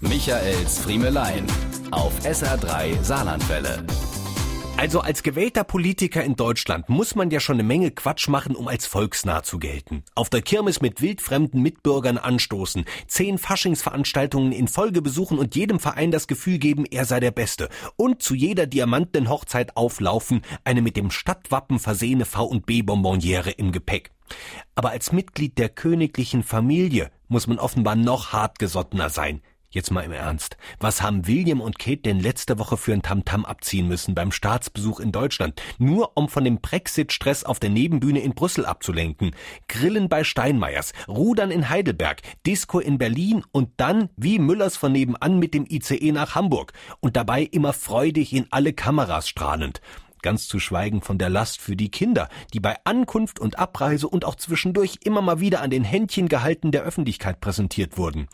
Michaels Friemelein auf SR3 Saarlandwelle. Also als gewählter Politiker in Deutschland muss man ja schon eine Menge Quatsch machen, um als volksnah zu gelten. Auf der Kirmes mit wildfremden Mitbürgern anstoßen, zehn Faschingsveranstaltungen in Folge besuchen und jedem Verein das Gefühl geben, er sei der Beste. Und zu jeder diamantenen Hochzeit auflaufen, eine mit dem Stadtwappen versehene V&B Bonbonniere im Gepäck. Aber als Mitglied der königlichen Familie muss man offenbar noch hartgesottener sein. Jetzt mal im Ernst. Was haben William und Kate denn letzte Woche für ein Tamtam abziehen müssen beim Staatsbesuch in Deutschland? Nur um von dem Brexit-Stress auf der Nebenbühne in Brüssel abzulenken. Grillen bei Steinmeiers, Rudern in Heidelberg, Disco in Berlin und dann wie Müllers von nebenan mit dem ICE nach Hamburg. Und dabei immer freudig in alle Kameras strahlend. Ganz zu schweigen von der Last für die Kinder, die bei Ankunft und Abreise und auch zwischendurch immer mal wieder an den Händchen gehalten der Öffentlichkeit präsentiert wurden.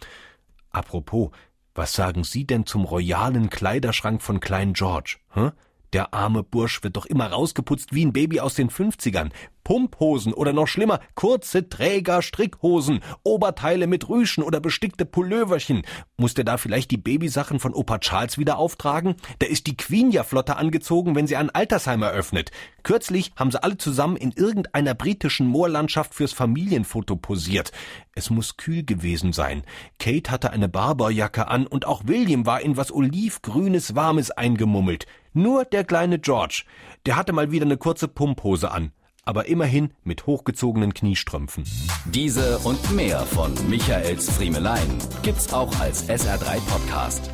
Apropos, was sagen Sie denn zum royalen Kleiderschrank von Klein George? Hä? Der arme Bursch wird doch immer rausgeputzt wie ein Baby aus den 50ern. Pumphosen oder noch schlimmer, kurze Träger Strickhosen, Oberteile mit Rüschen oder bestickte Pulloverchen. Muss der da vielleicht die Babysachen von Opa Charles wieder auftragen? Da ist die Queen ja flotter angezogen, wenn sie ein Altersheim eröffnet. Kürzlich haben sie alle zusammen in irgendeiner britischen Moorlandschaft fürs Familienfoto posiert. Es muss kühl gewesen sein. Kate hatte eine Barberjacke an und auch William war in was olivgrünes Warmes eingemummelt. Nur der kleine George, der hatte mal wieder eine kurze Pumphose an, aber immerhin mit hochgezogenen Kniestrümpfen. Diese und mehr von Michaels Friemelein gibt's auch als SR3 Podcast.